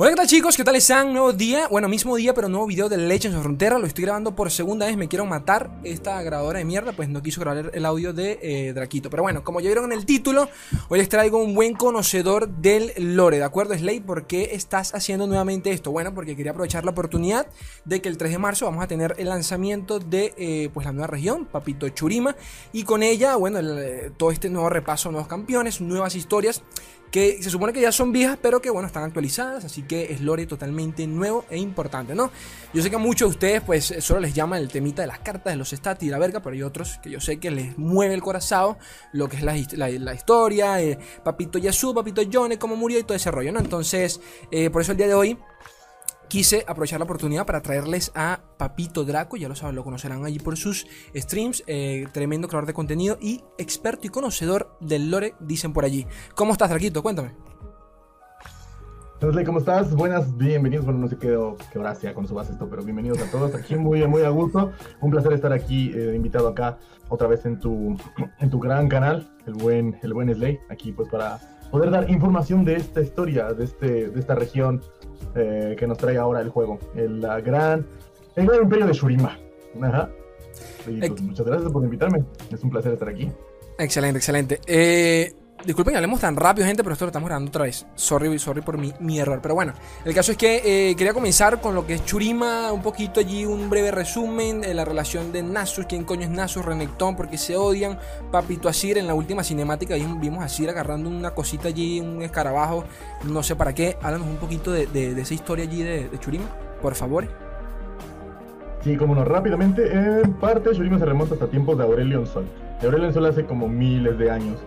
Hola, ¿qué tal chicos? ¿Qué tal están? Nuevo día, bueno, mismo día, pero nuevo video de Legends of Frontera. Lo estoy grabando por segunda vez, me quiero matar. Esta grabadora de mierda, pues no quiso grabar el audio de eh, Draquito. Pero bueno, como ya vieron en el título, hoy les traigo un buen conocedor del lore, ¿de acuerdo, Slay? ¿Por qué estás haciendo nuevamente esto? Bueno, porque quería aprovechar la oportunidad de que el 3 de marzo vamos a tener el lanzamiento de eh, pues la nueva región, Papito Churima. Y con ella, bueno, el, todo este nuevo repaso, nuevos campeones, nuevas historias que se supone que ya son viejas, pero que bueno, están actualizadas, así que es lore totalmente nuevo e importante, ¿no? Yo sé que a muchos de ustedes pues solo les llama el temita de las cartas, de los stats y la verga, pero hay otros que yo sé que les mueve el corazón lo que es la, la, historia, eh, Papito Yasu, Papito Yone, cómo murió y todo ese rollo, ¿no? Entonces, eh, por eso el día de hoy quise aprovechar la oportunidad para traerles a Papito Draco, ya lo saben, lo conocerán allí por sus streams, eh, tremendo creador de contenido y experto y conocedor del lore, dicen por allí. ¿Cómo estás, Draquito? Cuéntame. ¿cómo estás? Buenas, bienvenidos. Bueno, no sé qué, qué hora sea subas esto, pero bienvenidos a todos. Aquí muy, muy a gusto. Un placer estar aquí, eh, invitado acá otra vez en tu, en tu gran canal, el buen, el buen Slay, aquí pues para poder dar información de esta historia, de, este, de esta región eh, que nos trae ahora el juego. El, la gran, el gran imperio de Shurima. Ajá. Pues, muchas gracias por invitarme. Es un placer estar aquí. Excelente, excelente. Eh, Disculpen que hablemos tan rápido, gente, pero esto lo estamos grabando otra vez. Sorry, sorry por mi, mi error. Pero bueno, el caso es que eh, quería comenzar con lo que es Churima, un poquito allí, un breve resumen de la relación de Nasus, quién coño es Nasus, Renekton, porque se odian. Papito Asir, en la última cinemática vimos a Asir agarrando una cosita allí, un escarabajo, no sé para qué. Háblanos un poquito de, esa historia allí de, Churima, por favor. Sí, como no, rápidamente, en parte Churima se remonta hasta tiempos de Aurelion Sol. Aurelion Sol hace como miles de años.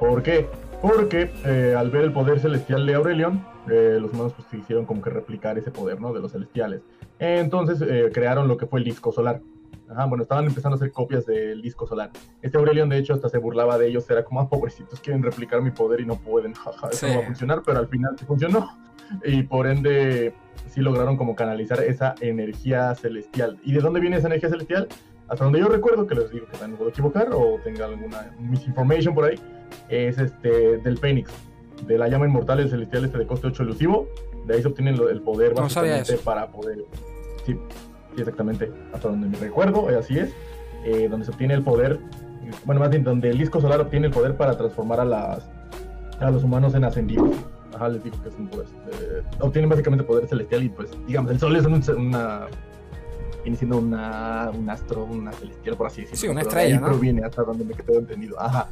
¿Por qué? Porque eh, al ver el poder celestial de Aurelion, eh, los humanos pues, quisieron como que replicar ese poder, ¿no? De los celestiales. Entonces eh, crearon lo que fue el disco solar. Ajá, bueno, estaban empezando a hacer copias del disco solar. Este Aurelion, de hecho, hasta se burlaba de ellos. Era como, ah, pobrecitos, quieren replicar mi poder y no pueden. Jaja, eso no va a funcionar, pero al final sí funcionó. Y por ende, sí lograron como canalizar esa energía celestial. ¿Y de dónde viene esa energía celestial? Hasta donde yo recuerdo, que les digo que también puedo equivocar o tenga alguna misinformation por ahí, es este del Fénix, de la llama inmortal del celestial este de coste 8 elusivo. De ahí se obtiene el poder básicamente para poder. Sí, exactamente. Hasta donde me recuerdo, así es. Eh, donde se obtiene el poder. Bueno, más bien, donde el disco solar obtiene el poder para transformar a las a los humanos en ascendidos. Ajá, les digo que es un poder. Eh, obtienen básicamente poder celestial y pues, digamos, el sol es una viene siendo una, un astro, una celestial, por así decirlo. Sí, una estrella. ahí proviene hasta donde me quedé entendido. Ajá.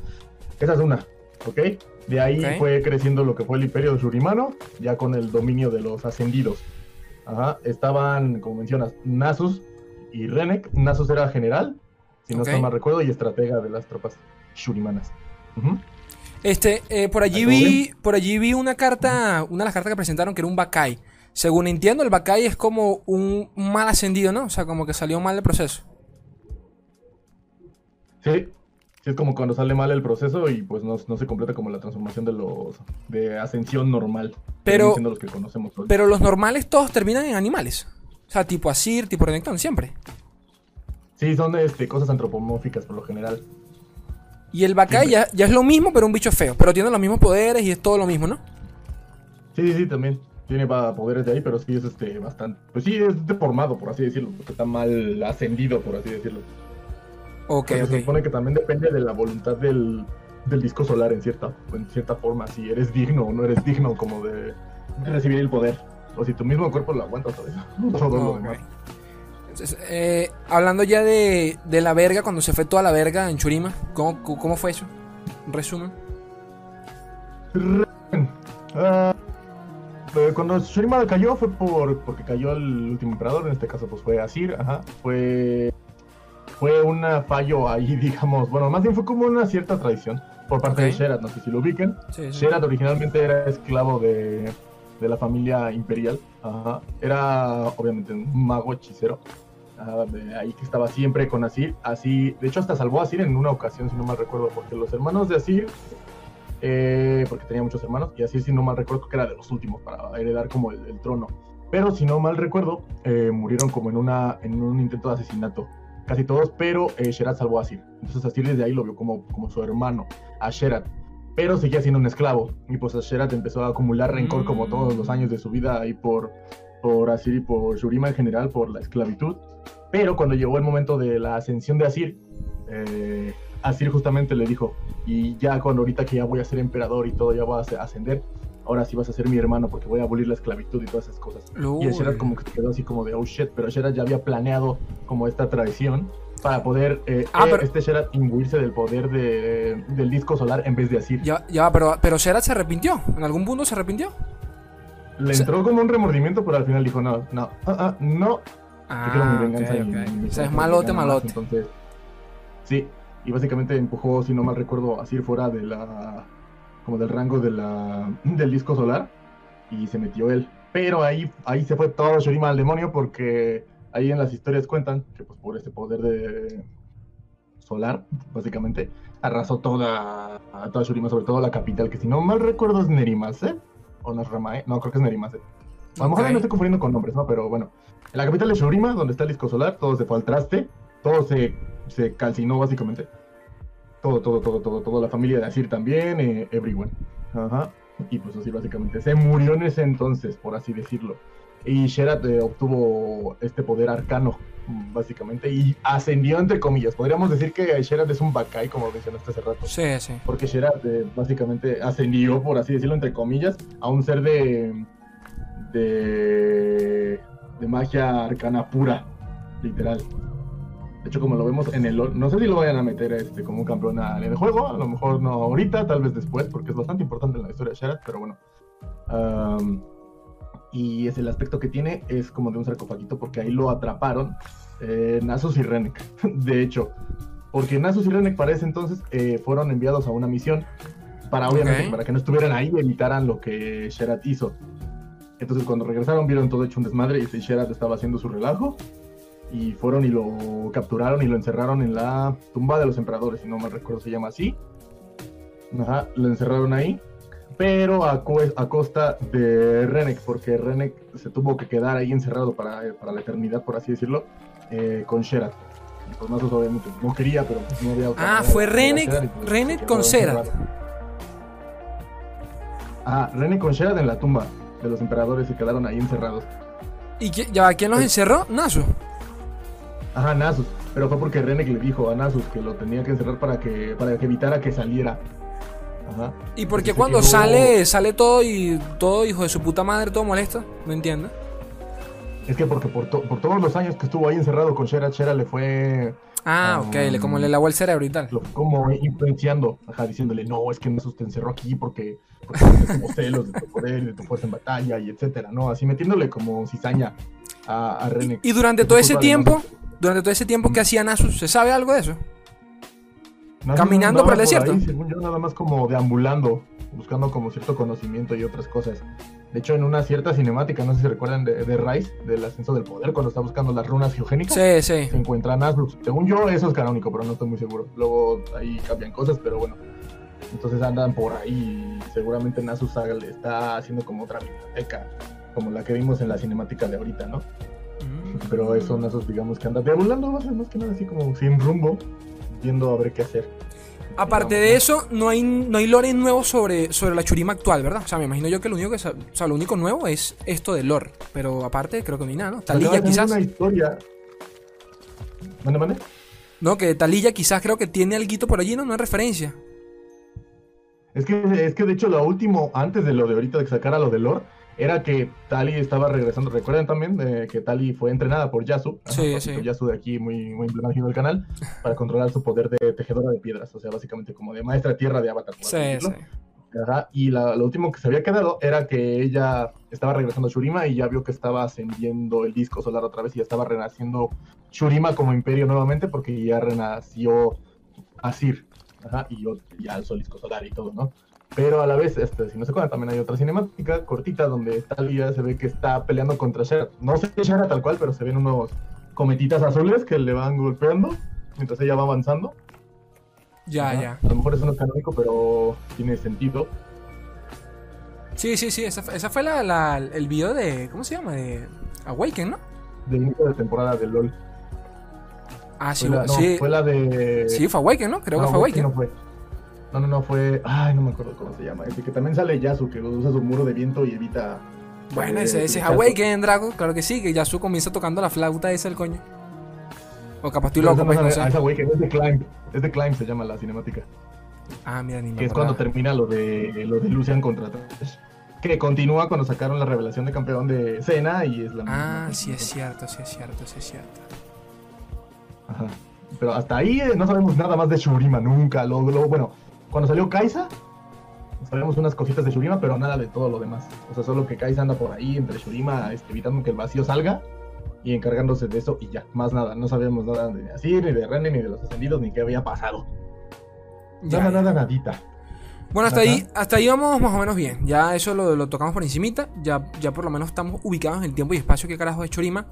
Esa es una, ¿ok? De ahí fue creciendo lo que fue el imperio de Shurimano, ya con el dominio de los ascendidos. Ajá. Estaban, como mencionas, Nasus y Renek. Nasus era general, si no okay. mal recuerdo, y estratega de las tropas Shurimanas. Este, eh, por allí vi, por allí vi una carta, una de las cartas que presentaron que era un Bakai. Según entiendo, el Bakai es como un mal ascendido, ¿no? O sea, como que salió mal el proceso. Sí, sí es como cuando sale mal el proceso y pues no, se completa como la transformación de los de ascensión normal. Pero, los que conocemos pero los normales todos terminan en animales. O sea, tipo Asir, tipo Renekton, siempre. Sí, son este, cosas antropomórficas por lo general. Y el Bakai ya, ya, es lo mismo, pero un bicho feo. Pero tiene los mismos poderes y es todo lo mismo, ¿no? Sí, sí, también tiene poderes de ahí, pero sí es este bastante. Pues sí, es deformado, por así decirlo, porque está mal ascendido, por así decirlo. Ok. Se supone que también depende de la voluntad del, del, disco solar en cierta, en cierta forma, si eres digno o no eres digno como de, recibir el poder. O si tu mismo cuerpo lo aguanta otra vez. Entonces, eh, hablando ya de, de, la verga, cuando se fue toda la verga en Churima, ¿cómo, cómo fue eso? Resumen. Uh, cuando Shurima cayó fue por porque cayó el último emperador, en este caso pues fue Asir, ajá, fue fue un fallo ahí, digamos, bueno, más bien fue como una cierta tradición por parte de Sherat, no sé si lo ubiquen. Sherat originalmente era esclavo de, de la familia imperial, ajá. era obviamente un mago hechicero, de ahí que estaba siempre con Asir, así, de hecho hasta salvó a Asir en una ocasión, si no mal recuerdo, porque los hermanos de Asir eh, porque tenía muchos hermanos, y así si no mal recuerdo que era de los últimos para heredar como el, trono. Pero si no mal recuerdo, eh, murieron como en, una, en un intento de asesinato. Casi todos, pero eh, Sherat salvó a Asir. Entonces Asir desde ahí lo vio como, como su hermano, a Sherat. pero seguía siendo un esclavo. Y pues Sherat empezó a acumular rencor como todos los años de su vida ahí por, por Asir y por Shurima en general, por la esclavitud. Pero cuando llegó el momento de la ascensión de Asir, eh, Asir justamente le dijo, y ya cuando ahorita que ya voy a ser emperador y todo, ya voy a ascender, ahora sí vas a ser mi hermano porque voy a abolir la esclavitud y todas esas cosas. Y el Sherat como que se quedó así como de, oh shit, pero Sherat ya había planeado como esta traición para poder eh, Ah, eh, pero- este Sherat imbuirse del poder de, del disco solar en vez de Asir. Ya, ya, pero, pero Sherat se arrepintió. ¿En algún punto se arrepintió? Le O sea- entró como un remordimiento, pero al final dijo, no, no, ah, ah, no, Ah, venganza. ok, y ok. mi O sea, es malote, gana más". malote. Entonces, sí, y básicamente empujó, si no mal recuerdo, Asir fuera de la, como del rango de la, del disco solar y se metió él. Pero ahí, ahí se fue todo Shurima al demonio porque ahí en las historias cuentan que pues por ese poder de solar, básicamente, arrasó toda, a toda Shurima, sobre todo la capital, que si no mal recuerdo es Nerimase, o no es Ramae, no, creo que es Nerimase. A lo mejor Ok. me estoy confundiendo con nombres, ¿no? Pero bueno, en la capital de Shurima, donde está el disco solar, todo se fue al traste, todo se, se calcinó básicamente. Todo, todo, todo, todo, todo. La familia de Asir también, eh, everyone. Ajá. Y pues así básicamente se murió en ese entonces, por así decirlo. Y Sherat eh, obtuvo este poder arcano, básicamente, y ascendió entre comillas. Podríamos decir que Sherat es un Bakai, como mencionaste hace rato. Sí, sí. Porque Sherat eh, básicamente ascendió, por así decirlo, entre comillas, a un ser de. de. de magia arcana pura, literal. De hecho, como lo vemos en el. LoL, No sé si lo vayan a meter este, como un campeón en el juego, a lo mejor no ahorita, tal vez después, porque es bastante importante en la historia de Sherat, pero bueno. Am, y es el aspecto que tiene, es como de un sarcofaguito, porque ahí lo atraparon eh, Nasus y Renek. De hecho, porque Nasus y Renek para ese entonces eh, fueron enviados a una misión para obviamente Ok. para que no estuvieran ahí y evitaran lo que Sherat hizo. Entonces cuando regresaron vieron todo hecho un desmadre y Sherat estaba haciendo su relajo y fueron y lo capturaron y lo encerraron en la tumba de los emperadores, si no me recuerdo se llama así. Ajá, lo encerraron ahí, pero a, co- a costa de Renek, porque Renek se tuvo que quedar ahí encerrado para, para la eternidad, por así decirlo, eh, con Sherat. Pues Nasus obviamente no quería, pero pues, no había otra Ah, fue Renek- pues, Renek con Sherat. Ah, Renek con Sherat en la tumba de los emperadores se quedaron ahí encerrados. ¿Y ya, quién los encerró? Nasu. Ajá, Nasus. Pero fue porque Renek le dijo a Nasus que lo tenía que encerrar para que, para que evitara que saliera. Ajá. ¿Y por qué cuando quedó- sale sale todo y todo hijo de su puta madre, todo molesto? No entiendo. Es que porque por, to- por todos los años que estuvo ahí encerrado con Sherat, Sherat le fue Ah, Ah, ok, le, como le lavó el cerebro y tal. lo fue como influenciando, ajá, diciéndole, no, es que Nasus te encerró aquí porque, porque celos de tu poder, de tu fuerza en batalla y etcétera, ¿no? Así metiéndole como cizaña a, a Renek. Y durante todo ese tiempo, Nasus. Durante todo ese tiempo que hacía Nasu, ¿se sabe algo de eso? Nasus caminando por el desierto. ahí, según yo, nada más como deambulando, buscando como cierto conocimiento y otras cosas. De hecho, en una cierta cinemática, no sé si recuerdan de, de Rise, del ascenso del poder, cuando está buscando las runas geogénicas. Sí, sí. se encuentra Nasus. Según yo, eso es canónico, pero no estoy muy seguro. Luego ahí cambian cosas, pero bueno. Entonces andan por ahí y seguramente Nasus está haciendo como otra biblioteca, como la que vimos en la cinemática de ahorita, ¿no? Pero eso Nasus, digamos que anda deambulando más, más que nada así como sin rumbo, viendo a ver qué hacer. Aparte de eso, no hay, no hay lore nuevo sobre, sobre la Churima actual, ¿verdad? O sea, me imagino yo que lo único que o sea, lo único nuevo es esto de lore. Pero aparte, creo que no hay nada, ¿no? Talilla quizás. una historia. ¿Mande, mande? No, que Talilla quizás creo que tiene algo por allí, ¿no? No es referencia. Es que, es que de hecho lo último, antes de lo de ahorita de que sacara lo de Lore, era que Tali estaba regresando. ¿Recuerdan también eh, que Tali fue entrenada por Yasu? Sí, Ajá, sí. Yasu de aquí, muy, muy emblemático del canal, para controlar su poder de tejedora de piedras. O sea, básicamente como de maestra tierra de Avatar. Sí, sí. Ajá, Y la- lo último que se había quedado era que ella estaba regresando a Shurima y ya vio que estaba ascendiendo el disco solar otra vez y ya estaba renaciendo Shurima como imperio nuevamente porque ya renació Asir. Ajá, y yo- ya alzó el disco solar y todo, ¿no? Pero a la vez, este, si no se acuerdan, también hay otra cinemática cortita donde Talia se ve que está peleando contra Shara. No sé si Shara tal cual, pero se ven unos cometitas azules que le van golpeando mientras ella va avanzando. Ya, ya. A lo mejor eso no es canónico, pero tiene sentido. Sí, sí, sí. Esa, esa fue la, la- el video de. ¿Cómo se llama? De Awaken, ¿no? De inicio de temporada de LOL. Ah, sí, Fue la, no, sí. fue la de. Sí, fue Awaken, ¿no? Creo no, que fue Awaken Awaken. no fue. No, no, no, fue. Ay, no me acuerdo cómo se llama. Ese que también sale Yasu, que usa su muro de viento y evita. Bueno, eh, ese, ese es. Awaken Dragon, claro que sí, que Yasuo comienza tocando la flauta esa el coño. O capaz estoy No, loco, esa pues no no es- sé. ah, güey que es de Climb. Es de Climb, se llama la cinemática. Ah, mira, ni Que es cuando termina lo de lo de Lucian contra Trash. Que continúa cuando sacaron la revelación de campeón de Cena y es la Ah, misma. sí es cierto, sí es cierto, sí es cierto. Ajá. Pero hasta ahí eh, no sabemos nada más de Shurima, nunca. Lo, lo- bueno, cuando salió Kaisa, sabemos unas cositas de Shurima, pero nada de todo lo demás. O sea, solo que Kaisa anda por ahí entre Shurima, este, evitando que el vacío salga y encargándose de eso y ya, más nada. No sabemos nada de Asir, ni de René, ni de los ascendidos, ni qué había pasado. Ya, Nada, nada, nadita. Bueno, hasta Ajá. ahí, hasta ahí vamos más o menos bien. Ya eso lo, lo tocamos por encimita. Ya, ya por lo menos estamos ubicados en el tiempo y espacio que carajo es Chorima.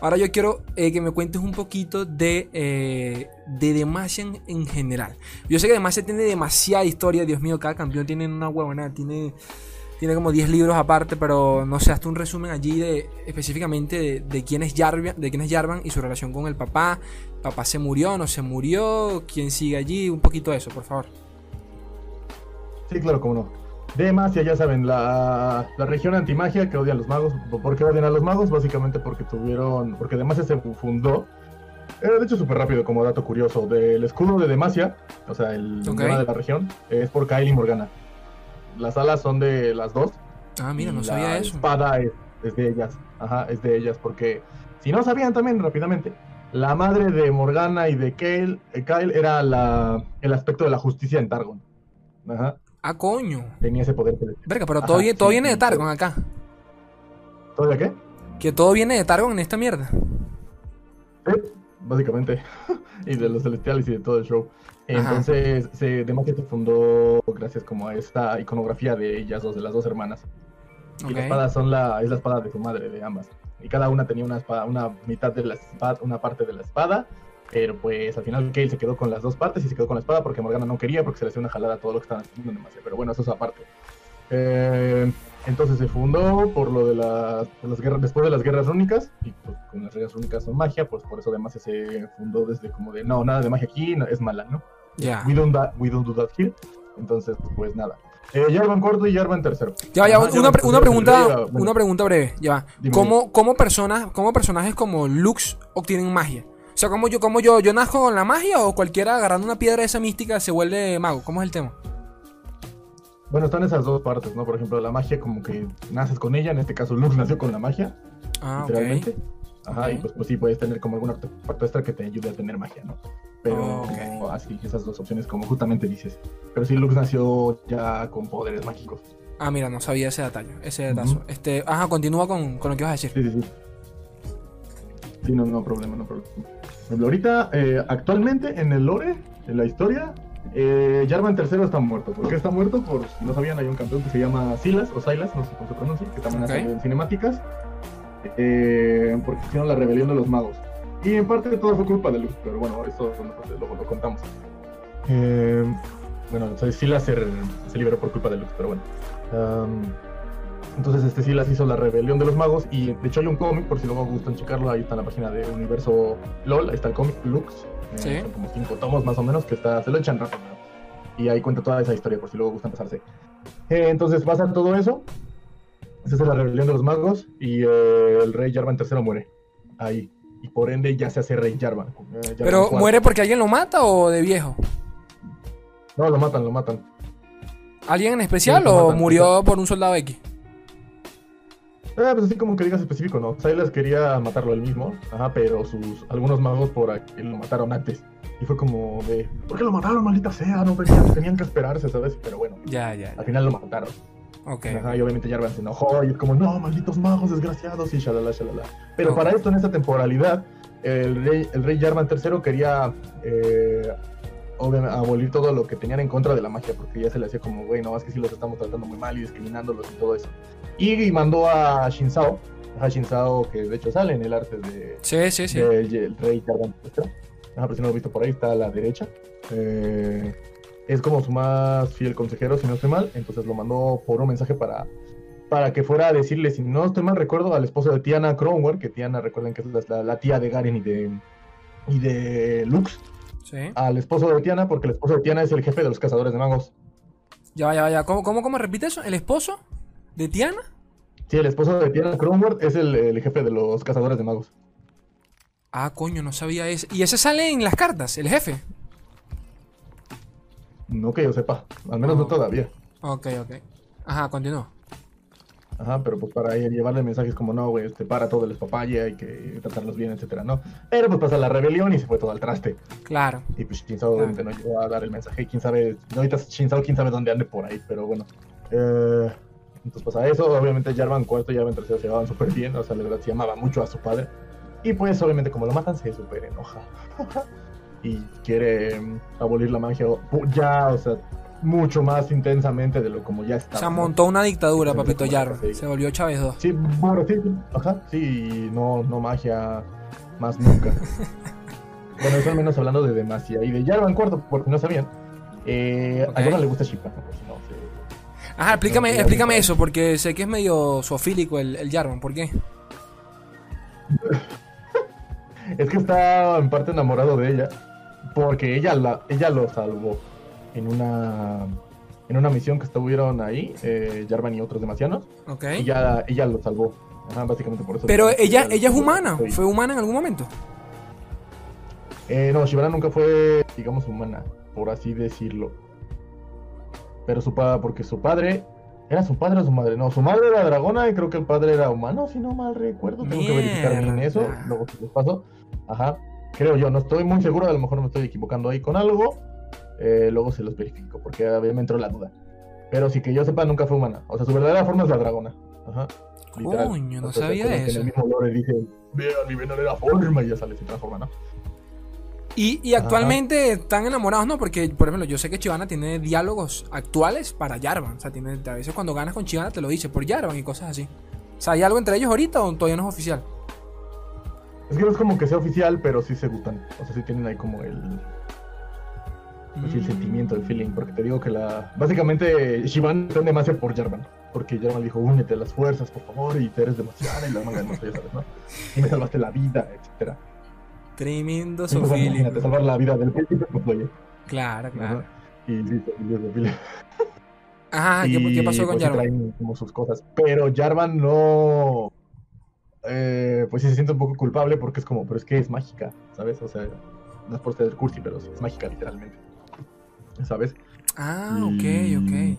Ahora yo quiero eh, que me cuentes un poquito de, eh, de Demacia en, en general. Yo sé que Demacia tiene demasiada historia. Dios mío, cada campeón tiene una huevona. Tiene, tiene como 10 libros aparte. Pero no sé, hasta un resumen allí de específicamente de, de quién es Jarvan, de quién es Jarvan y su relación con el papá. Papá se murió, no se murió. ¿Quién sigue allí? Un poquito de eso, por favor. Sí, claro, cómo no. Demacia, ya saben, la, la región antimagia que odia a los magos. ¿Por qué odian a los magos? Básicamente porque tuvieron. Porque Demacia se fundó. eh, de hecho, súper rápido, como dato curioso. Del escudo de Demacia, o sea, el Ok. emblema de la región, es por Kyle y Morgana. Las alas son de las dos. Ah, mira, no la sabía eso. espada es, es de ellas. Ajá, es de ellas. Porque si no sabían también rápidamente, la madre de Morgana y de Kyle, eh, Kyle era la, el aspecto de la justicia en Targon. Ajá, Ah, coño. tenía ese poder. Verga, pero Ajá, todo, viene, todo sí, viene de Targon acá. ¿Todavía qué? Que todo viene de Targon en esta mierda. Sí, básicamente. y de los celestiales y de todo el show. Ajá. Entonces, se, Demacia se fundó gracias como a esta iconografía de ellas dos, de las dos hermanas. Y Ok. la espada son la, es la espada de su madre, de ambas. Y cada una tenía una espada, una mitad de la espada, una parte de la espada. Pero pues al final Kale se quedó con las dos partes y se quedó con la espada porque Morgana no quería porque se le hacía una jalada a todo lo que estaban haciendo en Demacia. Pero bueno, eso es aparte. Eh, entonces se fundó por lo de las, por las guerras, después de las guerras rúnicas, y pues con las guerras rúnicas son magia, pues por eso Demacia se fundó desde como de no, nada de magia aquí, no, es mala, ¿no? Ya. We don't, we don't do that here. Entonces, pues nada. Eh, Jarvan cuarto y Jarvan tercero. Ya, ya, Ajá, una, pre- una pregunta, bueno, una pregunta breve. Ya ¿Cómo, cómo, personas, ¿Cómo personajes como Lux obtienen magia? O sea, ¿cómo yo, cómo yo, yo nazco con la magia o cualquiera agarrando una piedra de esa mística se vuelve mago? ¿Cómo es el tema? Bueno, están esas dos partes, ¿no? Por ejemplo, la magia como que naces con ella, en este caso Lux nació con la magia, Ah, literalmente. Ajá, y pues, pues sí, puedes tener como algún artefacto extra que te ayude a tener magia, ¿no? Pero Ok. así, esas dos opciones como justamente dices. Pero sí, Lux nació ya con poderes mágicos. Ah, mira, no sabía ese detalle, ese detalle. Ujú. Este, ajá, continúa con, con lo que ibas a decir. Sí, sí, sí. Sí, no, no problema, no problema. Ejemplo, ahorita, eh, actualmente en el lore, en la historia, eh, Jarvan III está muerto. ¿Por qué está muerto? Por si no sabían, hay un campeón que se llama Silas o Silas, no sé cómo se pronuncia, que también Ok. ha salido en cinemáticas. eh, porque hicieron la rebelión de los magos. Y en parte todo fue culpa de Luz, pero bueno, eso pues, luego lo contamos. Eh, bueno, entonces Silas se, se liberó por culpa de Luz, pero bueno. Am, entonces este Silas hizo la rebelión de los magos y de hecho hay un cómic, por si luego gustan checarlo, ahí está en la página de Universo LOL, ahí está el cómic Lux, eh, Sí. son como cinco tomos más o menos, que está, se lo echan rápido. Y ahí cuenta toda esa historia, por si luego gustan pasarse. Eh, entonces pasa todo eso, esa es la rebelión de los magos y eh, el rey Jarvan III muere ahí. Y por ende ya se hace rey Jarvan. Jarvan Pero, IV. ¿muere porque alguien lo mata o de viejo? No, lo matan, lo matan. ¿Alguien en especial Sí, o matan, murió por un soldado X? Ah, pues así como que digas específico, ¿no? Silas quería matarlo él mismo, ajá, pero sus algunos magos por aquí lo mataron antes. Y fue como de, ¿por qué lo mataron, maldita sea? No tenían, tenían que esperarse, ¿sabes? Pero bueno, Ya, ya. al final lo mataron. Ok. Ajá, y obviamente Jarvan se enojó y es como, no, malditos magos desgraciados y shalala, shalala. Pero para esto, en esta temporalidad, el rey, el rey Jarvan III quería eh, obviamente, abolir todo lo que tenían en contra de la magia, porque ya se le hacía como, güey, no, es que sí los estamos tratando muy mal y discriminándolos y todo eso. Y, y mandó a Shinzao, a Shinzao, que de hecho sale en el arte de, Sí, sí, sí. el rey. Ajá, pero si no lo he visto por ahí, está a la derecha. Eh, es como su más fiel consejero, si no estoy mal. Entonces lo mandó por un mensaje para, para que fuera a decirle, si no estoy mal, recuerdo al esposo de Tiana Cromwell, que Tiana, recuerden que es la, la tía de Garen y de, y de Lux. Sí. al esposo de Tiana, porque el esposo de Tiana es el jefe de los cazadores de magos. Ya, ya, ya. ¿Cómo, cómo, cómo repite eso? ¿El esposo de Tiana? Sí, el esposo de Tiana Kronward es el, el jefe de los cazadores de magos. Ah, coño, no sabía eso. ¿Y ese sale en las cartas, el jefe? No que yo sepa, al menos no, No. todavía. Ok, ok. Ajá, continúa. Ajá, pero pues para llevarle mensajes como no, güey, este para todo el papaya, hay que tratarlos bien, etcétera, ¿no? Pero pues pasa la rebelión y se fue todo al traste. Claro. Y pues Shinzao obviamente no llegó a dar el mensaje. Quién sabe, ahorita Shinzao quién sabe dónde ande por ahí, pero bueno. Eh, entonces pasa eso. Obviamente Jarvan cuarto y Jarvan tercero se llevaban súper bien. O sea, la verdad se amaba mucho a su padre. Y pues obviamente como lo matan se súper enoja. y quiere mm, abolir la magia ya, o sea, mucho más intensamente de lo como ya O está. sea, ¿no? montó una dictadura, papito sí. Se volvió Chávez 2. Sí, bueno, sí, sí, ajá, sí, no, no magia más nunca. bueno, eso al menos hablando de Demacia y de Jarvan cuarto, porque no sabían. Eh. A Jarvan le gusta Shippuden, por si no sé. Ajá, explícame, explícame eso, porque sé que es medio zoofílico el, el Jarvan. ¿Por qué? Es que está en parte enamorado de ella, porque ella, la, ella lo salvó en una, en una misión que estuvieron ahí, eh, Jarvan y otros demasianos, Ok. y ya, ella lo salvó. Ajá, básicamente por eso. Pero ella, ella ella es humana. fue- ¿Fue humana en algún momento? Eh, no, Shivana nunca fue, digamos, humana, por así decirlo. Pero su padre, porque su padre, ¿era su padre o su madre? No, su madre era dragona y creo que el padre era humano, si no mal recuerdo. Tengo que verificar bien eso, luego se los paso. Ajá, creo yo, no estoy muy seguro, a lo mejor me estoy equivocando ahí con algo. Eh, luego se los verifico, porque a mí me entró la duda. Pero sí que yo sepa, nunca fue humana. O sea, su verdadera forma es la dragona. Ajá. literal. Coño, no O sea, ¿te sabía eso. En el mismo lore dice, vean mi verdadera forma y ya sale, se transforma, ¿no? Y, y actualmente están enamorados, ¿no? Porque, por ejemplo, yo sé que Chivana tiene diálogos actuales para Jarvan. O sea, tiene, a veces cuando ganas con Chivana te lo dice por Jarvan y cosas así. O sea, ¿hay algo entre ellos ahorita o todavía no es oficial? Es que no es como que sea oficial, pero sí se gustan. O sea, sí tienen ahí como el, pues, sí, el Mm. sentimiento, el feeling. Porque te digo que la. Básicamente, Shivan está demasiado por Jarvan. Porque Jarvan dijo, únete a las fuerzas, por favor, y te eres demasiado. Y la manga de ya sabes, ¿no? Y me salvaste la vida, etcétera. Tremendo pues, bueno, imagínate, salvar la vida del príncipe, pues oye. Claro, claro. Ajá. Y sí, Sofía. Ajá, ¿qué, qué pasó con pues, Jarvan? traen como sus cosas. Pero Jarvan no. eh, pues sí se siente un poco culpable porque es como, pero es que es mágica, ¿sabes? O sea, no es por ser cursi, pero sí es mágica literalmente. ¿Sabes? Ah, ok, Y, ok.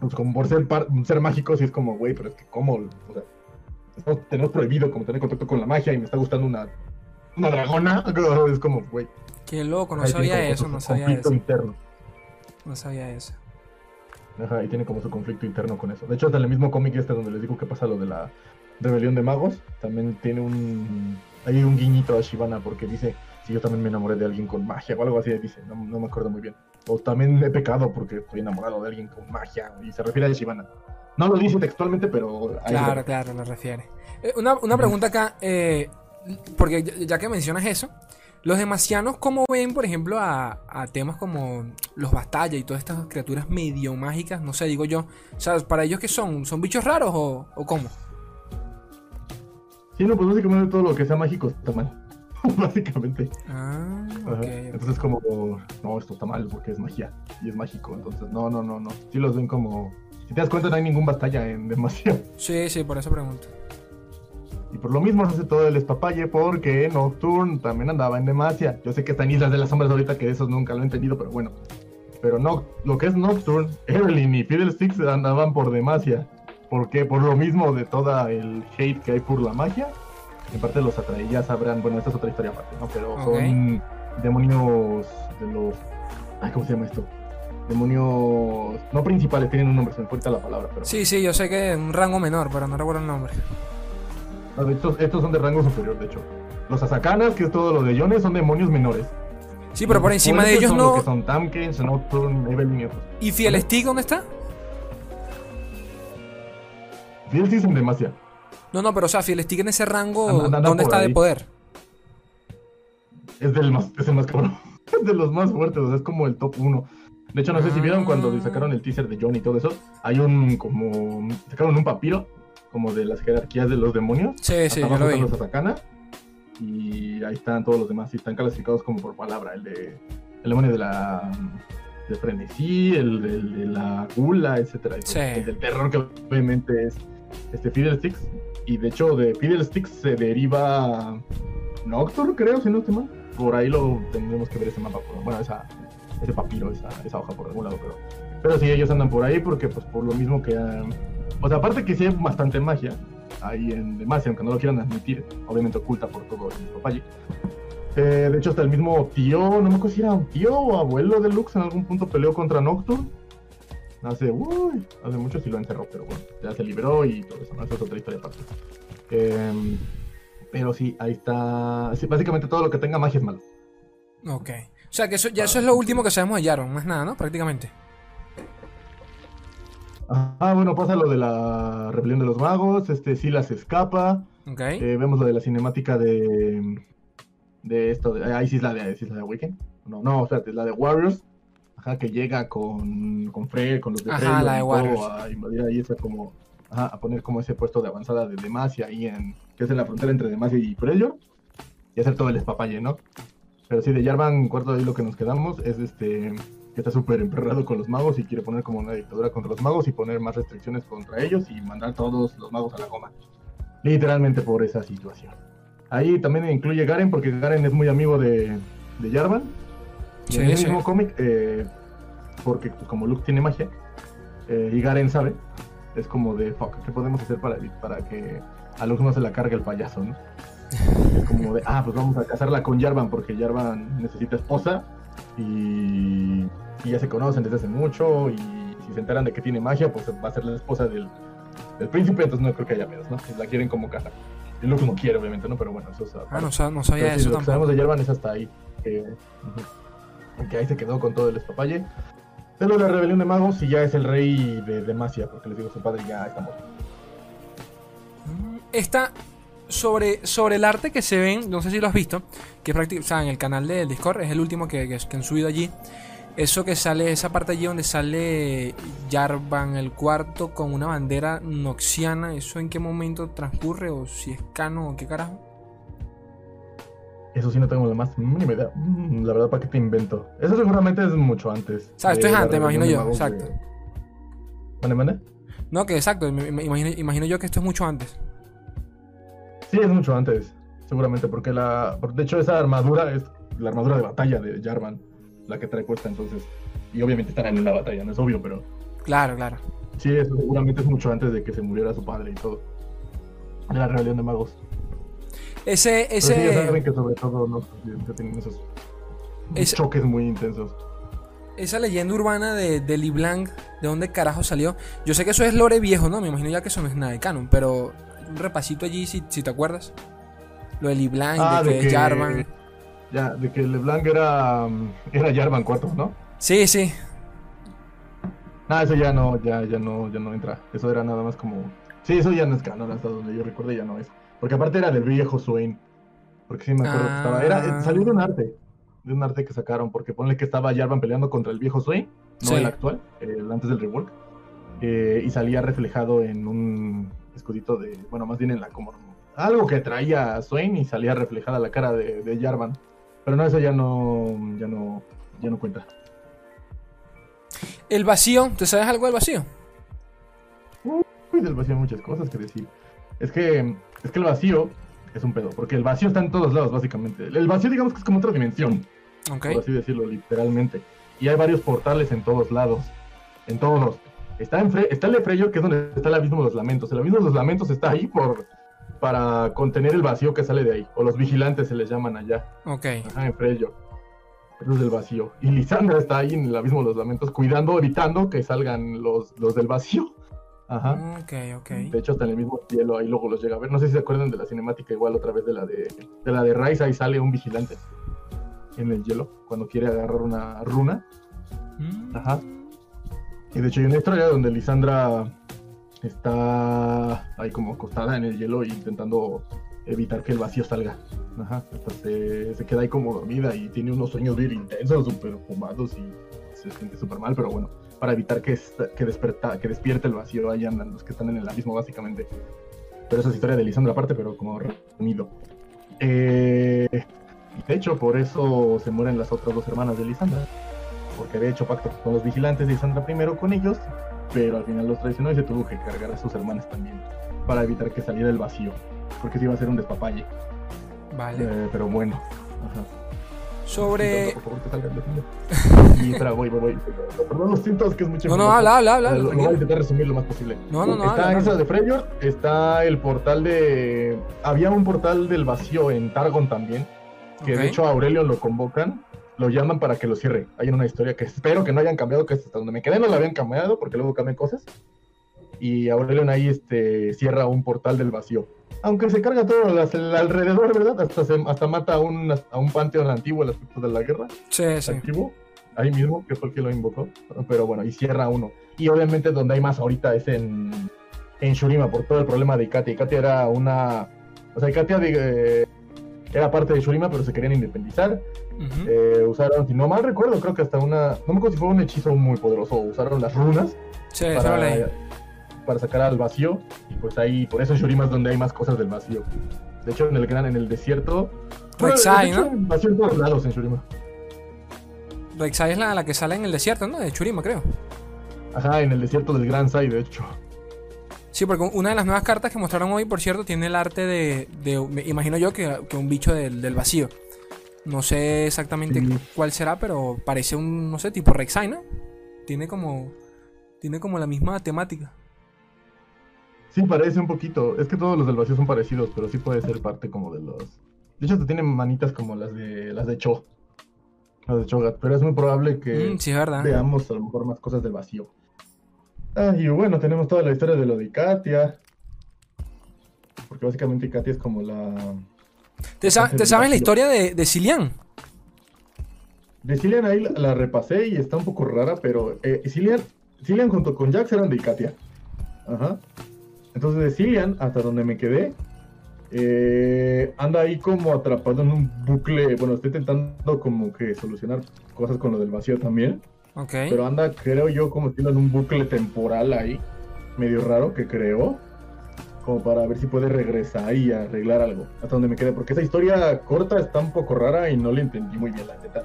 Pues como por ser, par- ser mágico, sí es como, güey, pero es que cómo, o sea, estamos- tenemos prohibido como tener contacto con la magia y me está gustando una, una dragona. Es como, güey. Qué loco, no sabía como eso, no sabía eso. interno. No sabía eso. Ajá, y tiene como su conflicto interno con eso. De hecho, hasta en el mismo cómic este donde les digo que pasa lo de la rebelión de magos, también tiene un... Hay un guiñito a Shivana porque dice, si yo también me enamoré de alguien con magia o algo así, dice, no, no me acuerdo muy bien. O también he pecado porque estoy enamorado de alguien con magia y se refiere a Shivana. No lo dice textualmente, pero... Claro, claro, lo refiere. Eh, una, una pregunta acá, eh, porque ya, ya que mencionas eso, los demasianos, ¿cómo ven, por ejemplo, a, a temas como los Bastalla y todas estas criaturas medio mágicas? No sé, digo yo. O sea, ¿para ellos qué son? ¿Son bichos raros o, o cómo? Sí, no, pues básicamente todo lo que sea mágico está mal. básicamente. Ah. Entonces como, no, esto está mal porque es magia y es mágico. Entonces, no, no, no, no. Sí los ven como... Si te das cuenta, no hay ningún batalla en demasiado. Sí, sí, por eso pregunto. Y por lo mismo se hace todo el espapalle porque Nocturne también andaba en Demacia. Yo sé que está en Islas de las Sombras ahorita, que esos nunca lo he entendido, pero bueno. Pero no, lo que es Nocturne, Evelyn y Fiddlesticks andaban por Demacia. ¿Por qué? Por lo mismo de toda el hate que hay por la magia. En parte los atrae, ya sabrán, bueno, esta es otra historia aparte, ¿no? Pero son demonios de los... Ay, ¿cómo se llama esto? Demonios... No principales, tienen un nombre, se me ahorita la palabra, pero... Sí, sí, yo sé que es un rango menor, pero no recuerdo el nombre. No, de estos, estos son de rango superior, de hecho. Los Asakanas, que es todo lo de Yones, son demonios menores. Sí, pero por encima de ellos son los no. que son Nocturne, Evelyn y otros. ¿Y Fiel Stick dónde está? Fiel sí son demasiado. No, no, pero o sea, Fiel Stick en ese rango, Anda- anda ¿dónde está de ahí. poder? Es del más, es el más cabrón. Es de los más fuertes, o sea, es como el top 1. De hecho, no sé si vieron cuando Ah. sacaron el teaser de John y todo eso. Hay un como. Sacaron un papiro, como de las jerarquías de los demonios. Sí, Hasta sí, yo lo vi. los Asakana. Y ahí están todos los demás. Y están clasificados como por palabra. El de el demonio de la de frenesí, el, el de la gula, etcétera, Sí. el del terror que obviamente es este Fiddlesticks y de hecho de Fiddlesticks se deriva Nocturne, creo, si no estoy mal. Por ahí lo tendremos que ver ese mapa, bueno, esa, ese papiro, esa, hoja por algún lado, pero, pero sí, ellos andan por ahí porque, pues, por lo mismo que. o sea, aparte que sí hay bastante magia ahí en Demacia, aunque no lo quieran admitir, obviamente oculta por todo el papaye. Eh, de hecho, hasta el mismo tío, no me acuerdo si era un tío o abuelo de Lux en algún punto peleó contra Nocturne. Hace, uy, hace mucho sí lo encerró, pero bueno, ya se liberó y todo eso, ¿no? Esa es otra historia aparte. Em, pero sí, ahí está. Sí, básicamente todo lo que tenga magia es malo. Ok. O sea, que eso, ya eso es lo último que sabemos de Jarvan, más nada, ¿no? Prácticamente. Ah, bueno, pasa lo de la rebelión de los magos, este Silas escapa, Ok. eh, vemos lo de la cinemática de de esto, de, ahí sí es la de, sí es la de Weekend, no, no, espérate, es la de Warriors, ajá, que llega con, con Frey, con los de Ajá, la todo, Warriors. a invadir ahí como, ajá, a poner como ese puesto de avanzada de Demacia ahí en, que es en la frontera entre Demacia y Freljord, y hacer todo el espapalle, ¿no? Pero sí, de Jarvan, cuarto ahí lo que nos quedamos es este que está súper emperrado con los magos y quiere poner como una dictadura contra los magos y poner más restricciones contra ellos y mandar todos los magos a la goma. Literalmente por esa situación. Ahí también incluye Garen porque Garen es muy amigo de, de Jarvan. Y Sí, en el sí. mismo cómic, eh, porque pues, como Luke tiene magia eh, y Garen sabe, es como de, fuck, ¿qué podemos hacer para, para que a Luke no se la cargue el payaso, no? Es como de, ah, pues vamos a casarla con Jarvan porque Jarvan necesita esposa y, y ya se conocen desde hace mucho y si se enteran de que tiene magia, pues va a ser la esposa del, del príncipe, entonces no creo que haya menos, ¿no? La quieren como casa. Y Luke no quiere, obviamente, ¿no? Pero bueno, eso es... Ah, no, no sabía Pero eso lo que sabemos de Jarvan es hasta ahí. Que ahí se quedó con todo el espapalle. Pero la rebelión de magos y ya es el rey de Demacia, porque les digo, su padre ya está muerto. Está sobre, sobre el arte que se ven, no sé si lo has visto, que prácticamente, o sea, en el canal de Discord, es el último que, que- que han subido allí. Eso que sale, esa parte allí donde sale Jarvan el cuarto con una bandera noxiana, ¿eso en qué momento transcurre? ¿O si es cano o qué carajo? Eso sí no tengo la más mínima idea. Mm, La verdad, ¿para qué te invento? Eso seguramente es mucho antes. O sea, esto es antes, imagino yo, exacto. ¿Mande, mande? No, que exacto, imagino, imagino yo que esto es mucho antes. Sí, es mucho antes, seguramente, porque la... De hecho, esa armadura es la armadura de batalla de Jarvan, la que trae puesta, entonces... Y obviamente están en la batalla, no es obvio, pero... Claro, claro. Sí, eso seguramente es mucho antes de que se muriera su padre y todo. De la rebelión de magos. Ese, Pero sí, ya ese, saben que sobre todo no que tienen esos Ese- choques muy intensos. esa leyenda urbana de, de LeBlanc, ¿de dónde carajo salió? Yo sé que eso es lore viejo, ¿no? Me imagino ya que eso no es nada de canon, pero un repasito allí, si, si te acuerdas. Lo de LeBlanc, Ah, de que, de que- Jarvan. Ya, de que LeBlanc era, mm, era Jarvan 4, ¿no? Sí, sí. Ah, eso ya no, ya, ya no, ya no entra. Eso era nada más como. Sí, eso ya no es canon, hasta donde yo recuerdo ya no es. Porque aparte era del viejo Swain. Porque sí me acuerdo que estaba. Era, Ah. salió de un arte. De un arte que sacaron. Porque ponle que estaba Jarvan peleando contra el viejo Swain, no Sí. el actual, el antes del rework. eh, y salía reflejado en un escudito de. Bueno, más bien en la como. Algo que traía a Swain y salía reflejada la cara de, de Jarvan. Pero no, eso ya no. Ya no. Ya no cuenta. El vacío, ¿te sabes algo del vacío? Uy, del vacío hay muchas cosas que decir. Es que, es que el vacío es un pedo, porque el vacío está en todos lados, básicamente. El vacío, digamos que es como otra dimensión, Ok. por así decirlo, literalmente. Y hay varios portales en todos lados. En todos. Está, en Fre- está el de Freyr, que es donde está el abismo de los lamentos. El abismo de los lamentos está ahí por para contener el vacío que sale de ahí. O los vigilantes se les llaman allá. Ok. Ajá, en Freyr. Eso es del vacío. Y Lisandra está ahí en el abismo de los lamentos, cuidando, evitando que salgan los, los del vacío. Ajá. Ok, ok. De hecho, hasta en el mismo cielo ahí luego los llega a ver. No sé si se acuerdan de la cinemática igual otra vez de la de, de la de Rise, ahí sale un vigilante en el hielo cuando quiere agarrar una runa. Mm. Ajá. Y de hecho hay una historia donde Lisandra está ahí como acostada en el hielo e intentando evitar que el vacío salga. Ajá. Se, se queda ahí como dormida y tiene unos sueños bien intensos, súper fumados y se siente súper mal, pero bueno, para evitar que, esta- que, desperta, que despierte el vacío, ahí andan los que están en el abismo básicamente. Pero esa es historia de Lisandra aparte, pero como resumido. Eh, de hecho, por eso se mueren las otras dos hermanas de Lisandra. Porque había hecho pacto con los vigilantes de Lisandra primero con ellos, pero al final los traicionó y se tuvo que cargar a sus hermanas también. Para evitar que saliera el vacío. Porque se iba a ser un despapalle. Vale. Eh, pero bueno. Ajá. Sobre. Por favor, que salga el vecino. Y espera, voy, voy, voy. Perdón, lo siento, es que es mucho. No, no, habla, habla, habla. Lo, voy a intentar resumir lo más posible. No, no, no, Está habla. de está el portal de. Había un portal del vacío en Targon también. Que de hecho a Aurelio lo convocan, lo llaman para que lo cierre. Hay una historia que espero que no hayan cambiado, que hasta donde me quedé no la habían cambiado, porque luego cambian cosas. Y Aurelion ahí este, cierra un portal del vacío. Aunque se carga todo las- el alrededor, ¿verdad? Hasta, se- hasta mata a un, a un panteón antiguo, el aspecto de la guerra Sí, sí. ahí mismo, que fue el que lo invocó. Pero bueno, y cierra uno. Y obviamente donde hay más ahorita es en, en Shurima, por todo el problema de Ikatia. Ikatia era una. O sea, Ikatia de- eh, era parte de Shurima, pero se querían independizar. Eh, usaron, si no mal recuerdo, creo que hasta una. No me acuerdo si fue un hechizo muy poderoso. Usaron las runas Sí, para, para sacar al vacío. Y pues ahí, por eso en Shurima es donde hay más cosas del vacío. De hecho, en el gran, en el desierto. Bueno, Rek'Sai, de hecho, ¿no? Vacío en todos lados en Shurima. Rek'Sai es la, la que sale en el desierto, ¿no? De Churima, creo. Ajá, en el desierto del Gran Sai, de hecho. Sí, porque una de las nuevas cartas que mostraron hoy, por cierto, tiene el arte de, de- me imagino yo, que, que un bicho del, del vacío. No sé exactamente Sí. cuál será, pero parece un, no sé, tipo Rek'Sai, ¿no? Tiene como, tiene como la misma temática. Sí, parece un poquito. Es que todos los del vacío son parecidos, pero sí puede ser parte como de los. De hecho, hasta tienen manitas como las de las de Cho. Las de Chogat. Pero es muy probable que Mm, sí, veamos a lo mejor más cosas del vacío. Ah, y bueno, tenemos toda la historia de lo de Katia. Porque básicamente Katia es como la. ¿Te, sa- te sabes la historia de, de Cillian? De Cillian ahí la, la repasé y está un poco rara, pero eh, Cillian, Cillian junto con Jax eran de Ikatia. Ajá. Entonces de Cillian, hasta donde me quedé, eh, anda ahí como atrapado en un bucle. Bueno, estoy intentando como que solucionar cosas con lo del vacío también. Ok. Pero anda, creo yo, como en un bucle temporal ahí, medio raro que creó. Como para ver si puede regresar y arreglar algo. Hasta donde me quedé. Porque esa historia corta está un poco rara y no la entendí muy bien, la neta.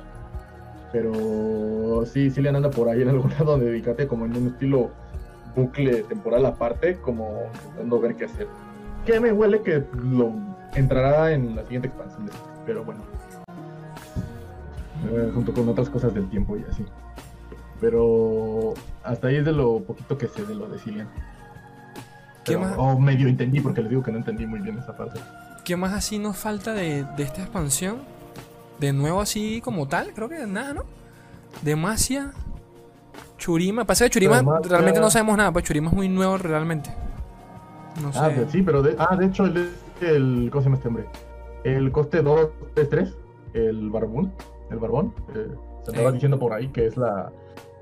Pero sí, sí le anda por ahí en algún lado donde dedicate como en un estilo bucle temporal aparte, como intentando ver qué hacer. Que me huele que lo entrará en la siguiente expansión. de- Pero bueno. Eh, junto con otras cosas del tiempo y así. Pero hasta ahí es de lo poquito que sé de lo de Cillian. ¿Qué Pero- más? O medio entendí, porque les digo que no entendí muy bien esa parte. ¿Qué más así nos falta de, de esta expansión? De nuevo así como tal, creo que nada, ¿no? Demacia, Churima. Pasa que Churima realmente no sabemos nada, pues Churima es muy nuevo realmente. No sé. Ah, sí, pero de, ah, de hecho, el, el, ¿cómo se llama este hombre? El coste 233, el barbón, el barbón, eh, se Eh. diciendo por ahí que es la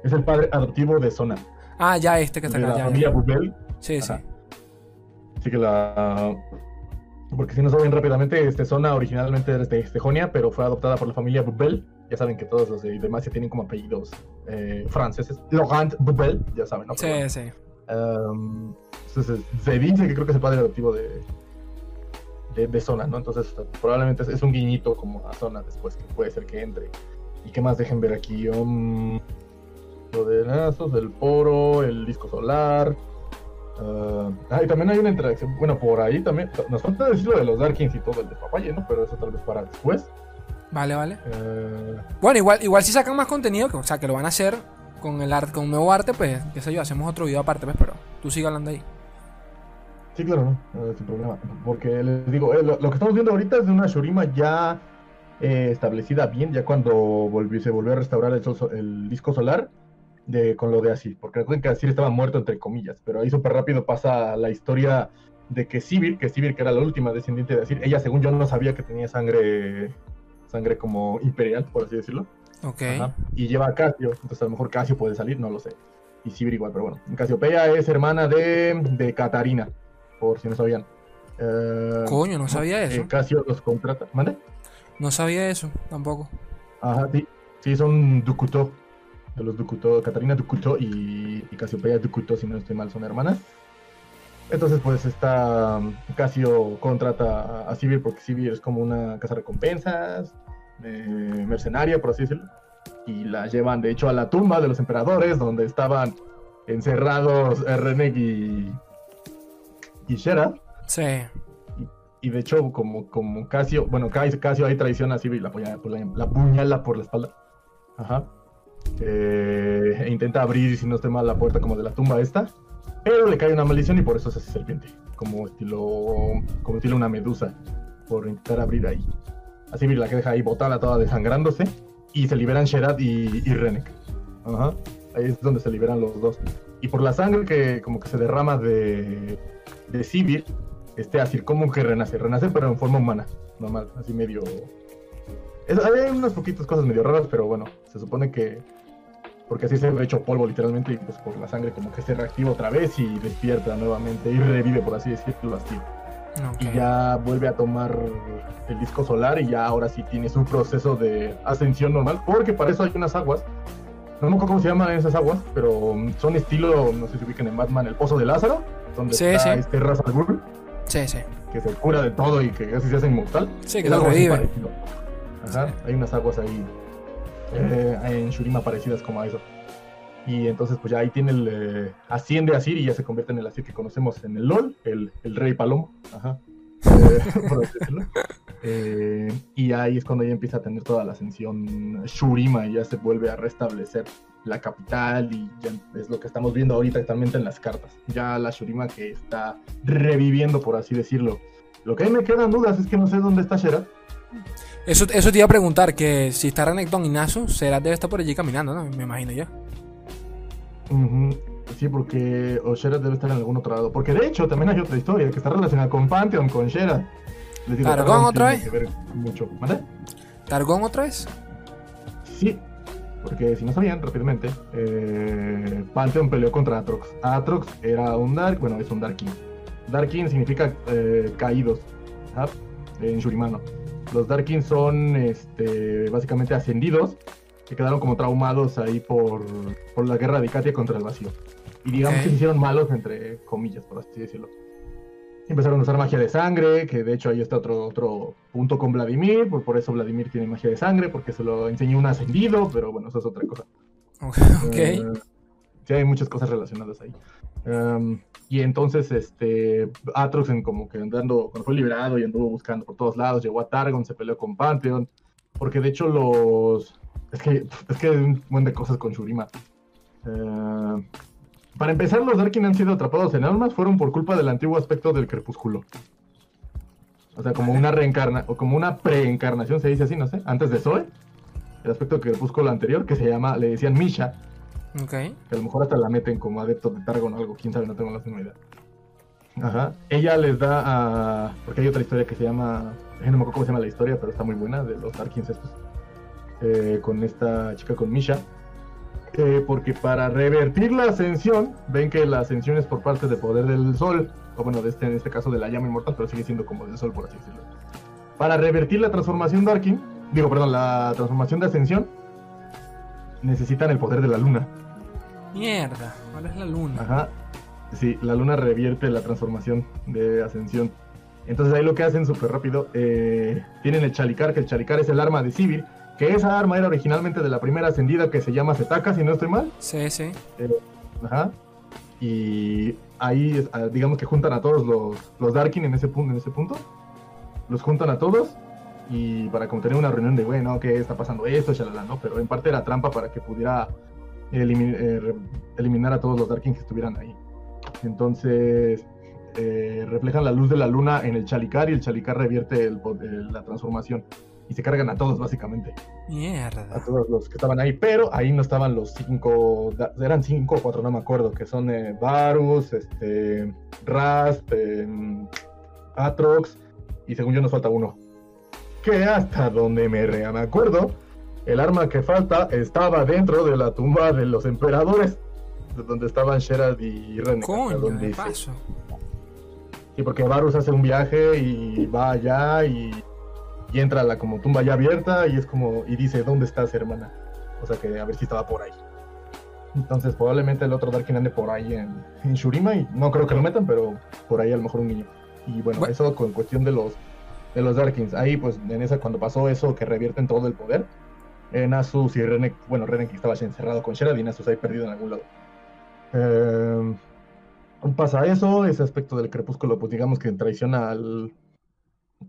es el padre adoptivo de Zona, Ah, ya este que está de acá, la ya, familia ya. Bubel. Sí, sí. Ajá. Así que la porque si no saben rápidamente, este Zona originalmente era de Estejonia, pero fue adoptada por la familia Bubel. Ya saben que todos los de Demacia tienen como apellidos eh, franceses. Laurent Bubel, ya saben, ¿no? Sí, Pero sí. Um, entonces, se dice que creo que es el padre adoptivo de, de, de Zona, ¿no? Entonces, probablemente es, es un guiñito como a Zona después, que puede ser que entre. ¿Y qué más dejen ver aquí? Um, lo de lazos, el poro, el disco solar. Uh, ah, y también hay una interacción. Bueno, por ahí también. Nos falta decir lo de los Darkins y todo el de Papaye, ¿no? Pero eso tal vez para después. Vale, vale. Uh, Bueno, igual, igual si sacan más contenido, que, o sea, que lo van a hacer con el arte, con un nuevo arte, pues, qué sé yo, hacemos otro video aparte, pues, pero tú sigue hablando ahí. Sí, claro, no, eh, sin problema. Porque les digo, eh, lo, lo que estamos viendo ahorita es de una Shurima ya eh, establecida bien, ya cuando volvió, se volvió a restaurar el, sol- el disco solar de, con lo de Asir. Porque recuerden que Asir estaba muerto, entre comillas, pero ahí súper rápido pasa la historia de que Sibir, que Sibir, que era la última descendiente de Asir, ella, según yo, no sabía que tenía sangre, sangre como imperial, por así decirlo. Ok. Ajá. Y lleva a Casio, entonces a lo mejor Casio puede salir, no lo sé. Y Sibir igual, pero bueno. Casiopeia es hermana de, de Catarina, por si no sabían. Eh, Coño, no sabía eh, eso. Casio los contrata. ¿Mande? No sabía eso, tampoco. Ajá, sí. Sí, son Ducuto. De los Ducuto, Catarina Ducuto y, y Casiopeia Ducuto, si no estoy mal, son hermanas. Entonces, pues, esta um, Casio contrata a Sibir porque Sibir es como una casa de recompensas. eh, mercenaria, por así decirlo, y la llevan de hecho a la tumba de los emperadores, donde estaban encerrados Reneg y, y Shera. Sí. Y, de hecho, como, como Casio, bueno, Casio hay traición así y la, la, la puñala por la espalda. Ajá. Eh, e intenta abrir, si no esté mal, la puerta como de la tumba esta. Pero le cae una maldición y por eso se hace serpiente. Como estilo, como estilo una medusa. Por intentar abrir ahí. Así la que deja ahí botada toda desangrándose. Y se liberan Sherad y, Renek. Ajá. Ahí es donde se liberan los dos. Y por la sangre que como que se derrama de, de Sivir, este así como que renace. Renace pero en forma humana. Normal, así medio... hay unas poquitas cosas medio raras, pero bueno, se supone que porque así se ha hecho polvo literalmente y pues por la sangre como que se reactiva otra vez y despierta nuevamente y revive por así decirlo así. Y ya vuelve a tomar el disco solar y ya ahora sí tiene su proceso de ascensión normal, porque para eso hay unas aguas. No me acuerdo cómo se llaman esas aguas, pero son estilo, no sé si ubican en Batman, el Pozo de Lázaro, donde está este Ra's al Sí, sí. Que se cura de todo y que casi se hace inmortal. Sí, que lo revive. Ajá, hay unas aguas ahí eh, en Shurima parecidas como a eso. Y entonces pues ya ahí tiene el... Eh, asciende a Sir y ya se convierte en el Asir que conocemos en el LOL, el, el Rey Palomo. Ajá. Eh, y ahí es cuando ya empieza a tener toda la ascensión Shurima y ya se vuelve a restablecer la capital y ya es lo que estamos viendo ahorita actualmente en las cartas. Ya la Shurima que está reviviendo, por así decirlo. Lo que ahí me quedan dudas es que no sé dónde está Shera. Eso, eso te iba a preguntar, que si está Renekton y Nasu, será debe estar por allí caminando, ¿no? Me imagino yo. Sí, porque o debe estar en algún otro lado. Porque de hecho también hay otra historia que está relacionada con Pantheon, con Sherad. ¿Targón otra vez? Mucho. ¿Targón otra vez? Sí, porque si no sabían rápidamente, eh, Pantheon peleó contra Atrox. Atrox era un Dark, bueno, es un Darkin. Darkin significa eh, caídos, En Shurimano. Los Darkins son este, básicamente ascendidos que quedaron como traumados ahí por, por la guerra de Katia contra el vacío. Y digamos que se hicieron malos, entre comillas, por así decirlo. Empezaron a usar magia de sangre, que de hecho ahí está otro, otro punto con Vladimir, por, por eso Vladimir tiene magia de sangre, porque se lo enseñó un ascendido, pero bueno, eso es otra cosa. Ok. Eh, sí, hay muchas cosas relacionadas ahí. Y entonces, este, Atrox, en como que andando, cuando fue liberado y anduvo buscando por todos lados, llegó a Targon, se peleó con Pantheon, porque de hecho los... Es que, es que hay un montón de cosas con Shurima. Para empezar, los Darkin han sido atrapados en armas, fueron por culpa del antiguo aspecto del crepúsculo. O sea, como una reencarna, o como una preencarnación, se dice así, no sé, antes de Zoe. El aspecto crepúsculo anterior, que se llama, le decían Misha, que a lo mejor hasta la meten como adepto de Targon o algo, quién sabe, no tengo la menor idea. Ajá. Ella les da a. Porque hay otra historia que se llama. No me acuerdo cómo se llama la historia, pero está muy buena, de los Darkins estos. Eh, con esta chica, con Misha. Eh, porque para revertir la ascensión, ven que la ascensión es por parte del poder del sol, o bueno, de este, en este caso de la llama inmortal, pero sigue siendo como del sol, por así decirlo. Para revertir la transformación Darkin, digo, perdón, la transformación de ascensión, necesitan el poder de la luna. Mierda, ¿cuál es la luna? Ajá. Sí, la luna revierte la transformación de ascensión. Entonces ahí lo que hacen súper rápido, eh, tienen el chalicar, que el chalicar es el arma de Sibir, que esa arma era originalmente de la primera ascendida que se llama Zetaka, si no estoy mal. Sí, sí. Eh, ajá. Y ahí ah, digamos que juntan a todos los, los Darkin en ese, punto, en ese punto. Los juntan a todos y para como tener una reunión de, bueno, ¿qué está pasando esto? Shalala, ¿no? Pero en parte era trampa para que pudiera eh, eliminar a todos los Darkins que estuvieran ahí. Entonces, eh, reflejan la luz de la luna en el Chalicar y el Chalicar revierte la transformación. Y se cargan a todos, básicamente. Mierda. A todos los que estaban ahí. Pero ahí no estaban los cinco. Eran cinco o cuatro, no me acuerdo. Que son eh, Varus, este, Rast, em, Atrox. Y según yo nos falta uno. Que hasta donde me, me acuerdo, el arma que falta estaba dentro de la tumba de los emperadores, donde estaban Sherad y René. Coño, donde paso. Sí, porque Varus hace un viaje y va allá y, entra a la como tumba ya abierta y es como y dice dónde estás hermana, o sea que a ver si estaba por ahí. Entonces probablemente el otro Darkin ande por ahí en, Shurima y no creo que lo metan, pero por ahí a lo mejor un niño. Y bueno, eso con cuestión de los de los Darkins. Ahí, pues, en esa, cuando pasó eso, que revierten todo el poder, eh, Nasus y Renek, bueno, Renek estaba encerrado con Sherad y Nasus ahí perdido en algún lado. Eh, pasa eso, ese aspecto del crepúsculo, pues digamos que traiciona al,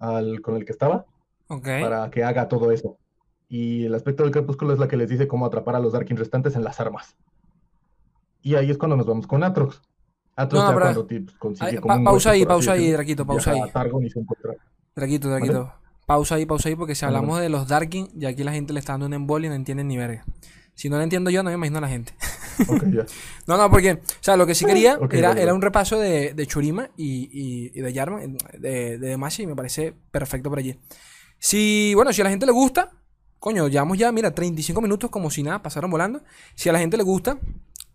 al con el que estaba Ok. para que haga todo eso. Y el aspecto del crepúsculo es la que les dice cómo atrapar a los Darkin restantes en las armas. Y ahí es cuando nos vamos con Atrox. Atrox No, ya cuando consigue Ay, como pa- pausa ahí, pausa ahí, Draquito, pausa ahí. Draquito. Pausa ahí, pausa ahí, porque si hablamos de los Darkin, y aquí la gente le está dando un embolio y no entienden ni verga. Si no lo entiendo yo, no me imagino a la gente. Ok, ya. No, no, porque, o sea, lo que sí quería era, era un repaso de, de Churima y, y- y de Yarman, de, de y me parece perfecto por allí. Si, bueno, si a la gente le gusta, coño, llevamos ya, mira, 35 minutos como si nada, pasaron volando. Si a la gente le gusta,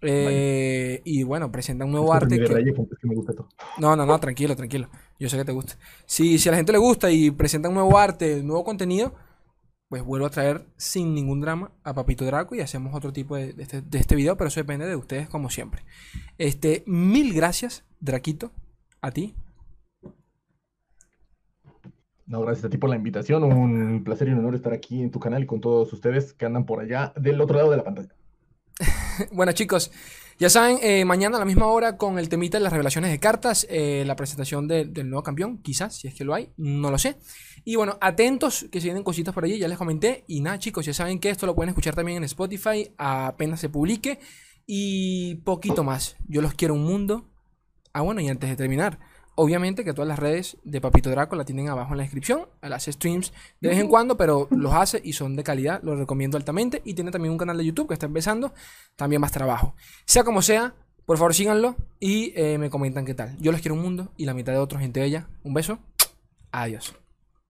eh, y bueno, presenta un nuevo arte que... detalle, es que me gusta todo. No, no, no, tranquilo, tranquilo. Yo sé que te gusta. Si, si a la gente le gusta y presenta un nuevo arte, nuevo contenido, pues vuelvo a traer sin ningún drama a Papito Draco y hacemos otro tipo de, de este, de este video, pero eso depende de ustedes como siempre. Este, mil gracias, Draquito, a ti. No, gracias a ti por la invitación. Un placer y un honor estar aquí en tu canal y con todos ustedes que andan por allá del otro lado de la pantalla. Bueno, chicos, ya saben, eh, mañana a la misma hora con el temita de las revelaciones de cartas, eh, la presentación de- del nuevo campeón, quizás, si es que lo hay, no lo sé. Y bueno, atentos que se vienen cositas por allí, ya les comenté. Y nada, chicos, ya saben que esto lo pueden escuchar también en Spotify apenas se publique. Y poquito más. Yo los quiero un mundo. Ah, bueno, y antes de terminar, obviamente que todas las redes de Papito Draco la tienen abajo en la descripción. Él hace streams de vez en cuando, pero los hace y son de calidad. Los recomiendo altamente. Y tiene también un canal de YouTube que está empezando. También más trabajo. Sea como sea, por favor síganlo y eh, me comentan qué tal. Yo les quiero un mundo y la mitad de otros gente de ella. Un beso. Adiós.